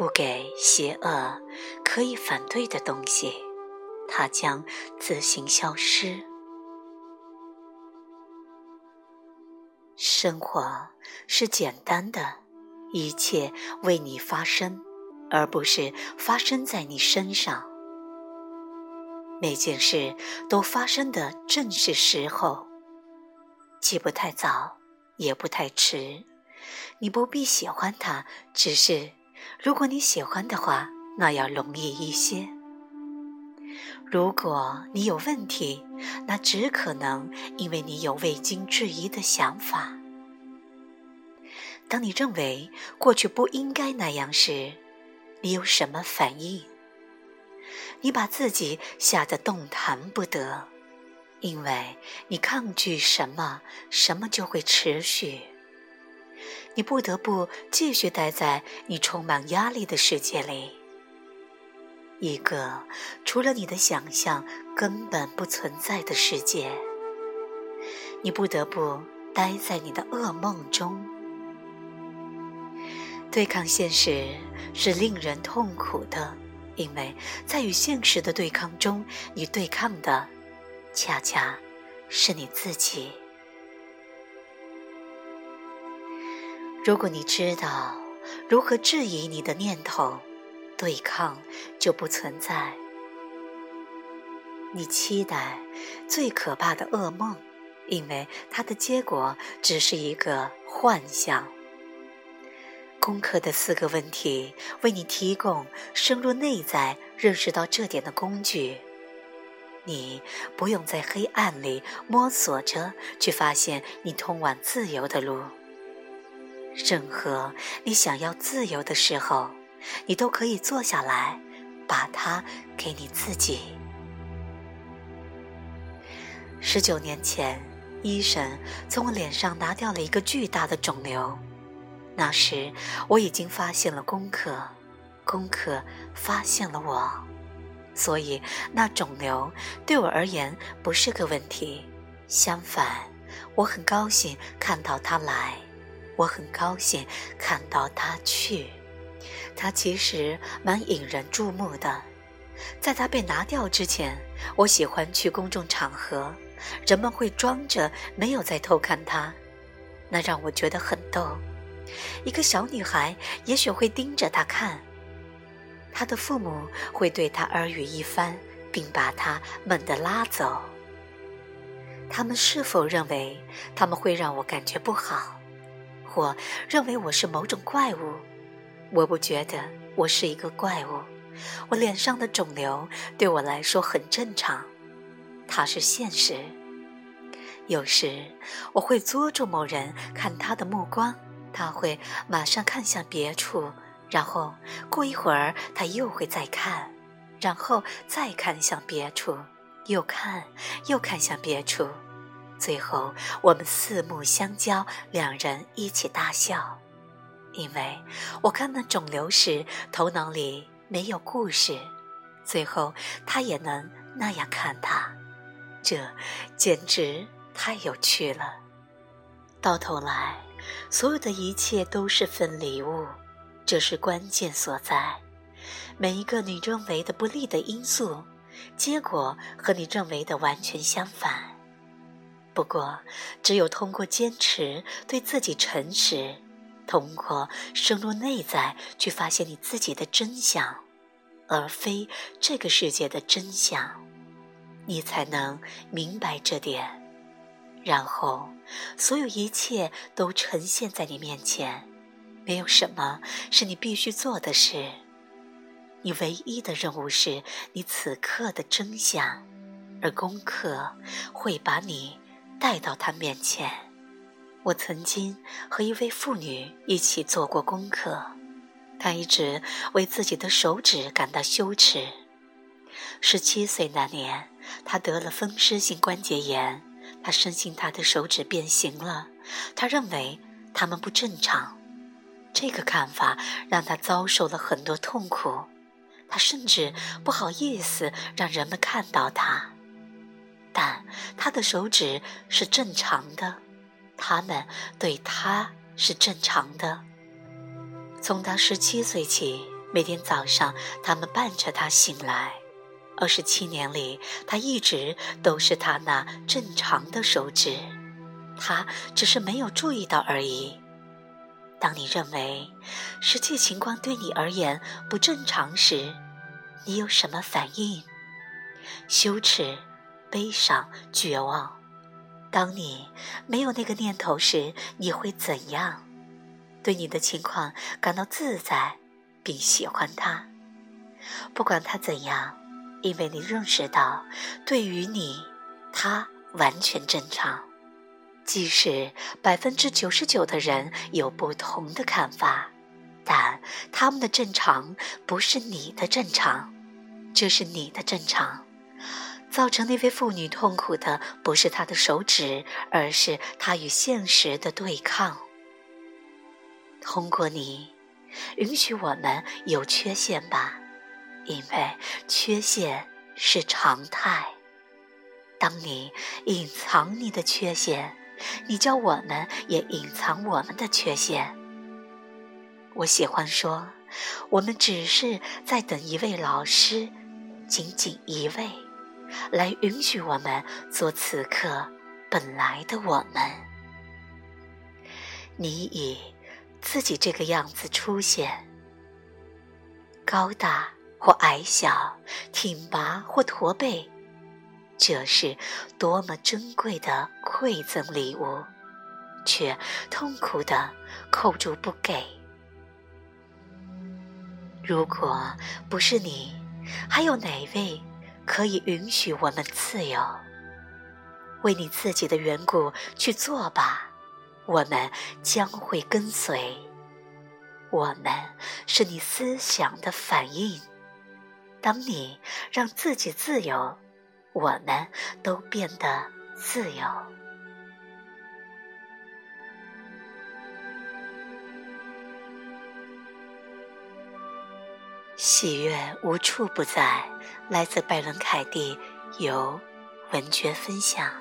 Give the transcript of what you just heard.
不给邪恶可以反对的东西，它将自行消失。生活是简单的，一切为你发生，而不是发生在你身上。每件事都发生的正是时候，既不太早，也不太迟。你不必喜欢它，只是如果你喜欢的话，那要容易一些。如果你有问题，那只可能因为你有未经质疑的想法。当你认为过去不应该那样时，你有什么反应？你把自己吓得动弹不得，因为你抗拒什么，什么就会持续。你不得不继续待在你充满压力的世界里。一个除了你的想象根本不存在的世界，你不得不待在你的噩梦中。对抗现实是令人痛苦的，因为在与现实的对抗中，你对抗的恰恰是你自己。如果你知道如何质疑你的念头。对抗就不存在。你期待最可怕的噩梦，因为它的结果只是一个幻象。攻克的四个问题为你提供深入内在认识到这点的工具。你不用在黑暗里摸索着去发现你通往自由的路。任何你想要自由的时候。你都可以坐下来，把它给你自己。十九年前，医生从我脸上拿掉了一个巨大的肿瘤。那时，我已经发现了功课，功课发现了我，所以那肿瘤对我而言不是个问题。相反，我很高兴看到他来，我很高兴看到他去。他其实蛮引人注目的，在他被拿掉之前，我喜欢去公众场合，人们会装着没有在偷看他，那让我觉得很逗。一个小女孩也许会盯着他看，她的父母会对她耳语一番，并把她猛地拉走。他们是否认为他们会让我感觉不好，或认为我是某种怪物？我不觉得我是一个怪物，我脸上的肿瘤对我来说很正常，它是现实。有时我会捉住某人看他的目光，他会马上看向别处，然后过一会儿他又会再看，然后再看向别处，又看又看向别处，最后我们四目相交，两人一起大笑。因为我看那肿瘤时，头脑里没有故事，最后他也能那样看他，这简直太有趣了。到头来，所有的一切都是份礼物，这是关键所在。每一个你认为的不利的因素，结果和你认为的完全相反。不过，只有通过坚持，对自己诚实。通过深入内在去发现你自己的真相，而非这个世界的真相，你才能明白这点。然后，所有一切都呈现在你面前，没有什么是你必须做的事。你唯一的任务是你此刻的真相，而功课会把你带到他面前。我曾经和一位妇女一起做过功课，她一直为自己的手指感到羞耻。十七岁那年，她得了风湿性关节炎，她深信她的手指变形了，她认为他们不正常。这个看法让她遭受了很多痛苦，她甚至不好意思让人们看到她，但他的手指是正常的。他们对他是正常的。从他十七岁起，每天早上，他们伴着他醒来。二十七年里，他一直都是他那正常的手指，他只是没有注意到而已。当你认为实际情况对你而言不正常时，你有什么反应？羞耻、悲伤、绝望。当你没有那个念头时，你会怎样？对你的情况感到自在，并喜欢它，不管它怎样，因为你认识到，对于你，它完全正常。即使百分之九十九的人有不同的看法，但他们的正常不是你的正常，这是你的正常。造成那位妇女痛苦的不是她的手指，而是她与现实的对抗。通过你，允许我们有缺陷吧，因为缺陷是常态。当你隐藏你的缺陷，你叫我们也隐藏我们的缺陷。我喜欢说，我们只是在等一位老师，仅仅一位。来允许我们做此刻本来的我们。你以自己这个样子出现，高大或矮小，挺拔或驼背，这是多么珍贵的馈赠礼物，却痛苦的扣住不给。如果不是你，还有哪位？可以允许我们自由，为你自己的缘故去做吧。我们将会跟随。我们是你思想的反应。当你让自己自由，我们都变得自由。喜悦无处不在。来自拜伦·凯蒂，由文爵分享。